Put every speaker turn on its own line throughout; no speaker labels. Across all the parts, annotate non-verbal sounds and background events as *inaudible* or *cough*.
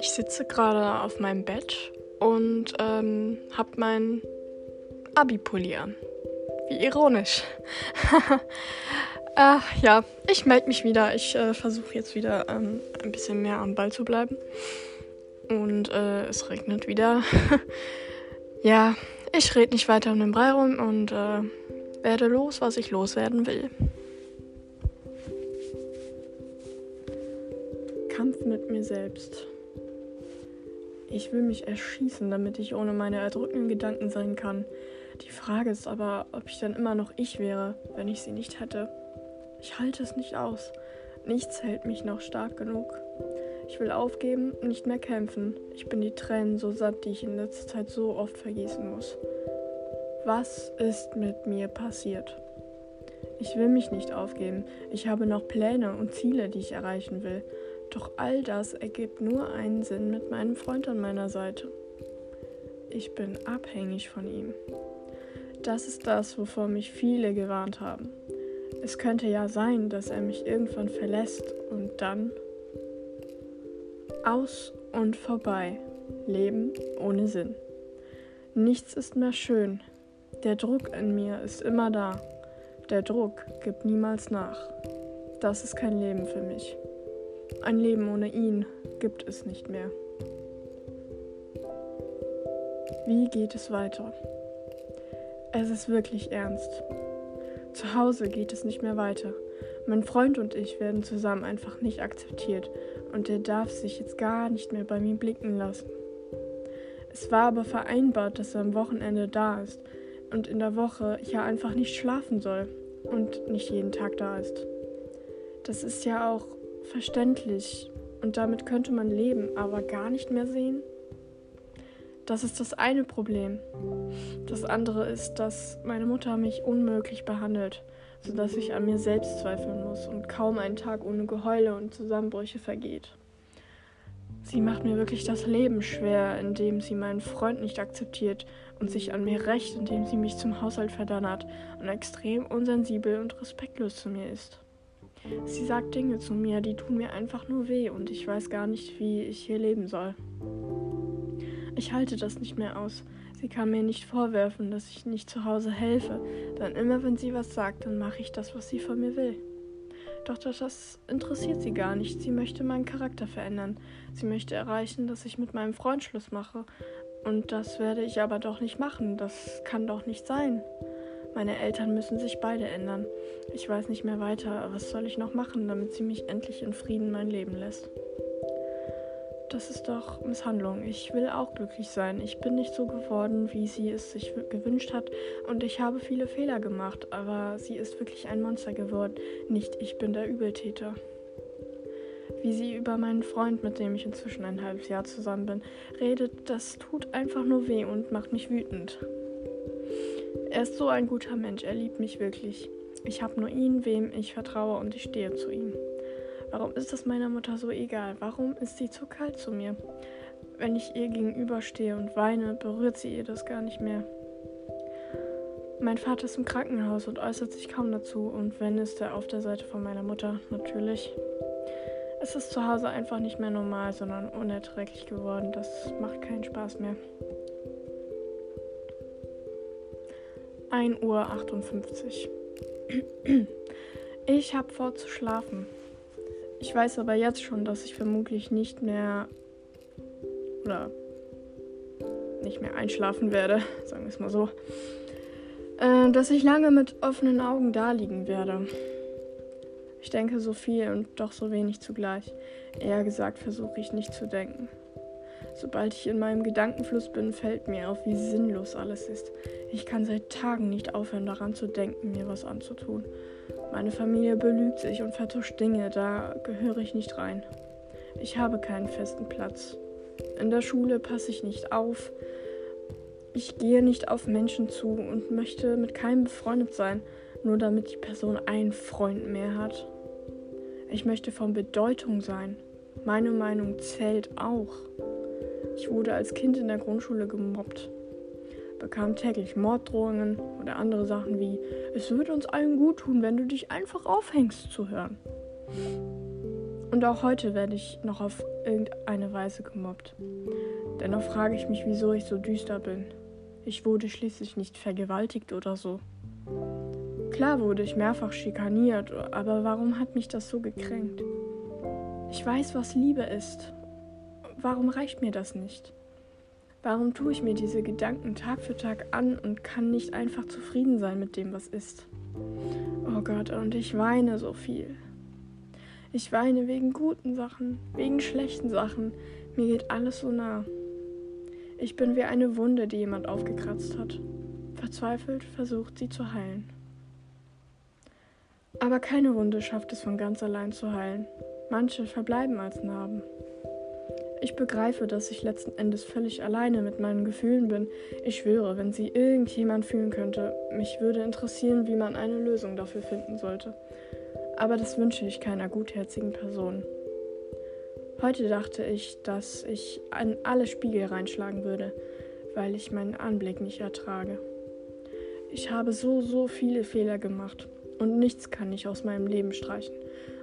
Ich sitze gerade auf meinem Bett und ähm, habe mein Abi-Pulli an. Wie ironisch. *laughs* äh, ja, ich melde mich wieder. Ich äh, versuche jetzt wieder ähm, ein bisschen mehr am Ball zu bleiben. Und äh, es regnet wieder. *laughs* ja, ich rede nicht weiter um den Brei rum und äh, werde los, was ich loswerden will. Kampf mit mir selbst. Ich will mich erschießen, damit ich ohne meine erdrückenden Gedanken sein kann. Die Frage ist aber, ob ich dann immer noch ich wäre, wenn ich sie nicht hätte. Ich halte es nicht aus. Nichts hält mich noch stark genug. Ich will aufgeben und nicht mehr kämpfen. Ich bin die Tränen so satt, die ich in letzter Zeit so oft vergießen muss. Was ist mit mir passiert? Ich will mich nicht aufgeben. Ich habe noch Pläne und Ziele, die ich erreichen will. Doch all das ergibt nur einen Sinn mit meinem Freund an meiner Seite. Ich bin abhängig von ihm. Das ist das, wovor mich viele gewarnt haben. Es könnte ja sein, dass er mich irgendwann verlässt und dann aus und vorbei. Leben ohne Sinn. Nichts ist mehr schön. Der Druck in mir ist immer da. Der Druck gibt niemals nach. Das ist kein Leben für mich. Ein Leben ohne ihn gibt es nicht mehr. Wie geht es weiter? Es ist wirklich ernst. Zu Hause geht es nicht mehr weiter. Mein Freund und ich werden zusammen einfach nicht akzeptiert und er darf sich jetzt gar nicht mehr bei mir blicken lassen. Es war aber vereinbart, dass er am Wochenende da ist und in der Woche ja einfach nicht schlafen soll und nicht jeden Tag da ist. Das ist ja auch verständlich und damit könnte man leben, aber gar nicht mehr sehen. Das ist das eine Problem. Das andere ist, dass meine Mutter mich unmöglich behandelt, sodass ich an mir selbst zweifeln muss und kaum ein Tag ohne Geheule und Zusammenbrüche vergeht. Sie macht mir wirklich das Leben schwer, indem sie meinen Freund nicht akzeptiert und sich an mir rächt, indem sie mich zum Haushalt verdonnert und extrem unsensibel und respektlos zu mir ist. Sie sagt Dinge zu mir, die tun mir einfach nur weh und ich weiß gar nicht, wie ich hier leben soll. Ich halte das nicht mehr aus. Sie kann mir nicht vorwerfen, dass ich nicht zu Hause helfe, denn immer wenn sie was sagt, dann mache ich das, was sie von mir will. Doch das interessiert sie gar nicht. Sie möchte meinen Charakter verändern. Sie möchte erreichen, dass ich mit meinem Freund Schluss mache. Und das werde ich aber doch nicht machen. Das kann doch nicht sein. Meine Eltern müssen sich beide ändern. Ich weiß nicht mehr weiter. Was soll ich noch machen, damit sie mich endlich in Frieden mein Leben lässt? Das ist doch Misshandlung. Ich will auch glücklich sein. Ich bin nicht so geworden, wie sie es sich gewünscht hat. Und ich habe viele Fehler gemacht. Aber sie ist wirklich ein Monster geworden. Nicht ich bin der Übeltäter. Wie sie über meinen Freund, mit dem ich inzwischen ein halbes Jahr zusammen bin, redet, das tut einfach nur weh und macht mich wütend. Er ist so ein guter Mensch. Er liebt mich wirklich. Ich habe nur ihn, wem ich vertraue und ich stehe zu ihm. Warum ist das meiner Mutter so egal? Warum ist sie zu kalt zu mir? Wenn ich ihr gegenüberstehe und weine, berührt sie ihr das gar nicht mehr. Mein Vater ist im Krankenhaus und äußert sich kaum dazu, und wenn ist er auf der Seite von meiner Mutter, natürlich. Es ist zu Hause einfach nicht mehr normal, sondern unerträglich geworden. Das macht keinen Spaß mehr. 1 Uhr 58. Ich habe vor zu schlafen. Ich weiß aber jetzt schon, dass ich vermutlich nicht mehr oder nicht mehr einschlafen werde, *laughs* sagen wir es mal so. Äh, dass ich lange mit offenen Augen da liegen werde. Ich denke so viel und doch so wenig zugleich. Eher gesagt versuche ich nicht zu denken. Sobald ich in meinem Gedankenfluss bin, fällt mir auf, wie sinnlos alles ist. Ich kann seit Tagen nicht aufhören daran zu denken, mir was anzutun. Meine Familie belügt sich und vertuscht Dinge, da gehöre ich nicht rein. Ich habe keinen festen Platz. In der Schule passe ich nicht auf. Ich gehe nicht auf Menschen zu und möchte mit keinem befreundet sein, nur damit die Person einen Freund mehr hat. Ich möchte von Bedeutung sein. Meine Meinung zählt auch. Ich wurde als Kind in der Grundschule gemobbt bekam täglich Morddrohungen oder andere Sachen wie, es würde uns allen gut tun, wenn du dich einfach aufhängst zu hören. Und auch heute werde ich noch auf irgendeine Weise gemobbt. Dennoch frage ich mich, wieso ich so düster bin. Ich wurde schließlich nicht vergewaltigt oder so. Klar wurde ich mehrfach schikaniert, aber warum hat mich das so gekränkt? Ich weiß, was Liebe ist. Warum reicht mir das nicht? Warum tue ich mir diese Gedanken Tag für Tag an und kann nicht einfach zufrieden sein mit dem, was ist? Oh Gott, und ich weine so viel. Ich weine wegen guten Sachen, wegen schlechten Sachen. Mir geht alles so nah. Ich bin wie eine Wunde, die jemand aufgekratzt hat. Verzweifelt versucht sie zu heilen. Aber keine Wunde schafft es von ganz allein zu heilen. Manche verbleiben als Narben. Ich begreife, dass ich letzten Endes völlig alleine mit meinen Gefühlen bin. Ich schwöre, wenn sie irgendjemand fühlen könnte, mich würde interessieren, wie man eine Lösung dafür finden sollte. Aber das wünsche ich keiner gutherzigen Person. Heute dachte ich, dass ich an alle Spiegel reinschlagen würde, weil ich meinen Anblick nicht ertrage. Ich habe so, so viele Fehler gemacht und nichts kann ich aus meinem Leben streichen.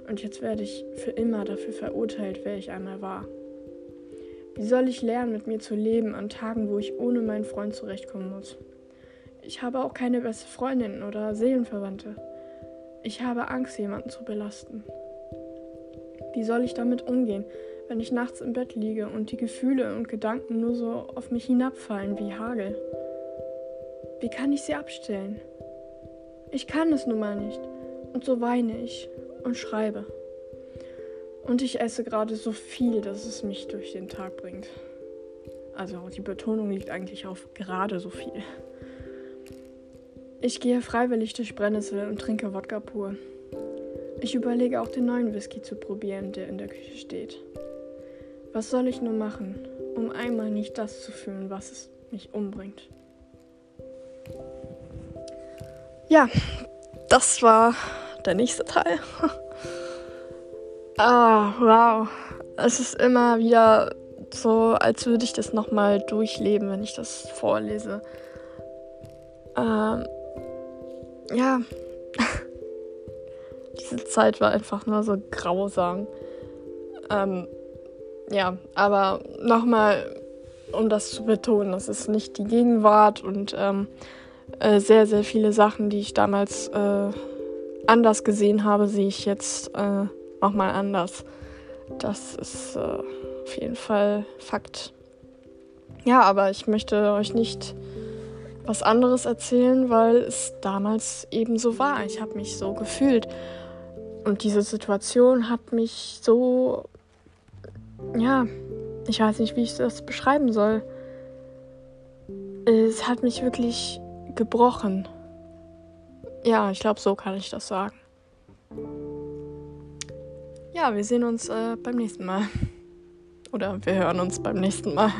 Und jetzt werde ich für immer dafür verurteilt, wer ich einmal war. Wie soll ich lernen, mit mir zu leben an Tagen, wo ich ohne meinen Freund zurechtkommen muss? Ich habe auch keine beste Freundin oder Seelenverwandte. Ich habe Angst, jemanden zu belasten. Wie soll ich damit umgehen, wenn ich nachts im Bett liege und die Gefühle und Gedanken nur so auf mich hinabfallen wie Hagel? Wie kann ich sie abstellen? Ich kann es nun mal nicht. Und so weine ich und schreibe. Und ich esse gerade so viel, dass es mich durch den Tag bringt. Also die Betonung liegt eigentlich auf gerade so viel. Ich gehe freiwillig durch Brennnessel und trinke Wodka pur. Ich überlege auch den neuen Whisky zu probieren, der in der Küche steht. Was soll ich nur machen, um einmal nicht das zu fühlen, was es mich umbringt? Ja, das war der nächste Teil. *laughs* Ah, wow. Es ist immer wieder so, als würde ich das nochmal durchleben, wenn ich das vorlese. Ähm, ja. *laughs* Diese Zeit war einfach nur so grausam. Ähm, ja, aber nochmal, um das zu betonen, das ist nicht die Gegenwart und ähm, äh, sehr, sehr viele Sachen, die ich damals äh, anders gesehen habe, sehe ich jetzt äh, nochmal anders. Das ist äh, auf jeden Fall Fakt. Ja, aber ich möchte euch nicht was anderes erzählen, weil es damals eben so war. Ich habe mich so gefühlt. Und diese Situation hat mich so, ja, ich weiß nicht, wie ich das beschreiben soll. Es hat mich wirklich gebrochen. Ja, ich glaube, so kann ich das sagen. Ja, wir sehen uns äh, beim nächsten Mal. Oder wir hören uns beim nächsten Mal.